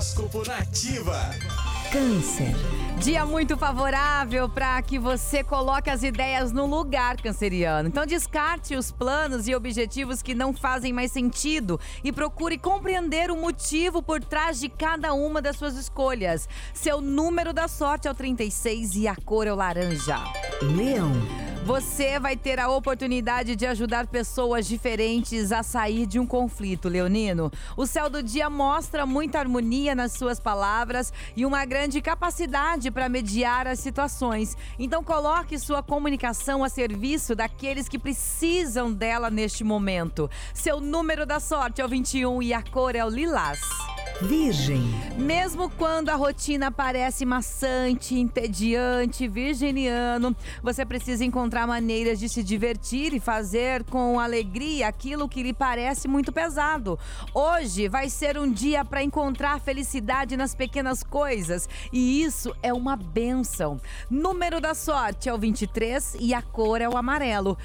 Horóscopo Nativa. Câncer. Dia muito favorável para que você coloque as ideias no lugar, canceriano. Então descarte os planos e objetivos que não fazem mais sentido e procure compreender o motivo por trás de cada uma das suas escolhas. Seu número da sorte é o 36 e a cor é o laranja. Leão. Você vai ter a oportunidade de ajudar pessoas diferentes a sair de um conflito, Leonino. O céu do dia mostra muita harmonia nas suas palavras e uma grande capacidade para mediar as situações. Então coloque sua comunicação a serviço daqueles que precisam dela neste momento. Seu número da sorte é o 21 e a cor é o lilás. Virgem. Mesmo quando a rotina parece maçante, entediante, virginiano, você precisa encontrar maneiras de se divertir e fazer com alegria aquilo que lhe parece muito pesado. Hoje vai ser um dia para encontrar felicidade nas pequenas coisas e isso é uma benção. Número da sorte é o 23 e a cor é o amarelo.